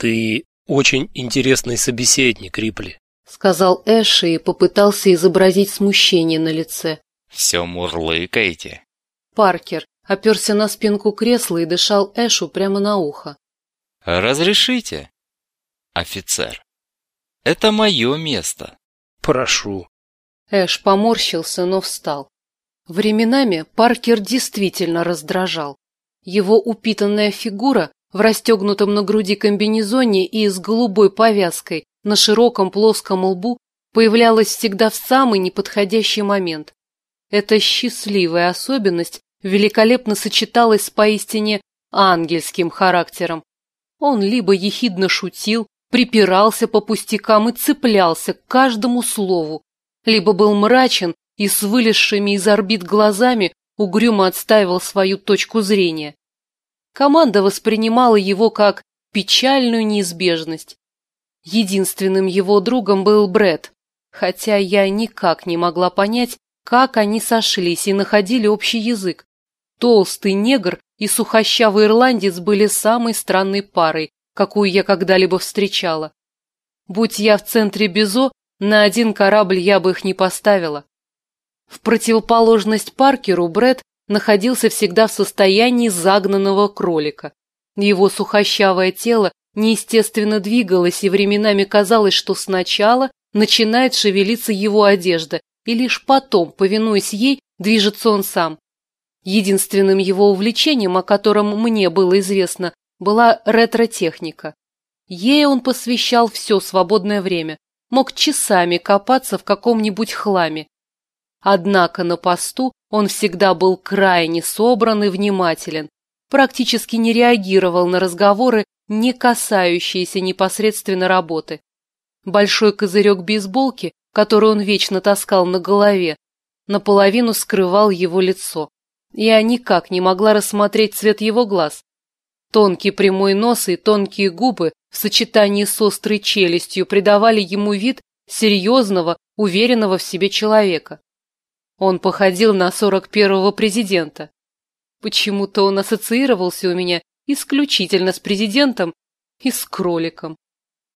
Ты очень интересный собеседник, Рипли, сказал Эши и попытался изобразить смущение на лице. Все мурлыкаете. Паркер оперся на спинку кресла и дышал Эшу прямо на ухо. Разрешите, офицер. Это мое место. Прошу. Эш поморщился, но встал. Временами Паркер действительно раздражал. Его упитанная фигура в расстегнутом на груди комбинезоне и с голубой повязкой на широком плоском лбу появлялась всегда в самый неподходящий момент. Эта счастливая особенность великолепно сочеталась с поистине ангельским характером. Он либо ехидно шутил, припирался по пустякам и цеплялся к каждому слову, либо был мрачен и с вылезшими из орбит глазами угрюмо отстаивал свою точку зрения. Команда воспринимала его как печальную неизбежность. Единственным его другом был Бред, хотя я никак не могла понять, как они сошлись и находили общий язык. Толстый негр и сухощавый ирландец были самой странной парой, какую я когда-либо встречала. Будь я в центре Безо, на один корабль я бы их не поставила. В противоположность Паркеру Бред находился всегда в состоянии загнанного кролика. Его сухощавое тело неестественно двигалось, и временами казалось, что сначала начинает шевелиться его одежда, и лишь потом, повинуясь ей, движется он сам. Единственным его увлечением, о котором мне было известно, была ретро-техника. Ей он посвящал все свободное время, мог часами копаться в каком-нибудь хламе, Однако на посту он всегда был крайне собран и внимателен, практически не реагировал на разговоры, не касающиеся непосредственно работы. Большой козырек бейсболки, который он вечно таскал на голове, наполовину скрывал его лицо. Я никак не могла рассмотреть цвет его глаз. Тонкий прямой нос и тонкие губы в сочетании с острой челюстью придавали ему вид серьезного, уверенного в себе человека. Он походил на сорок первого президента. Почему-то он ассоциировался у меня исключительно с президентом и с кроликом.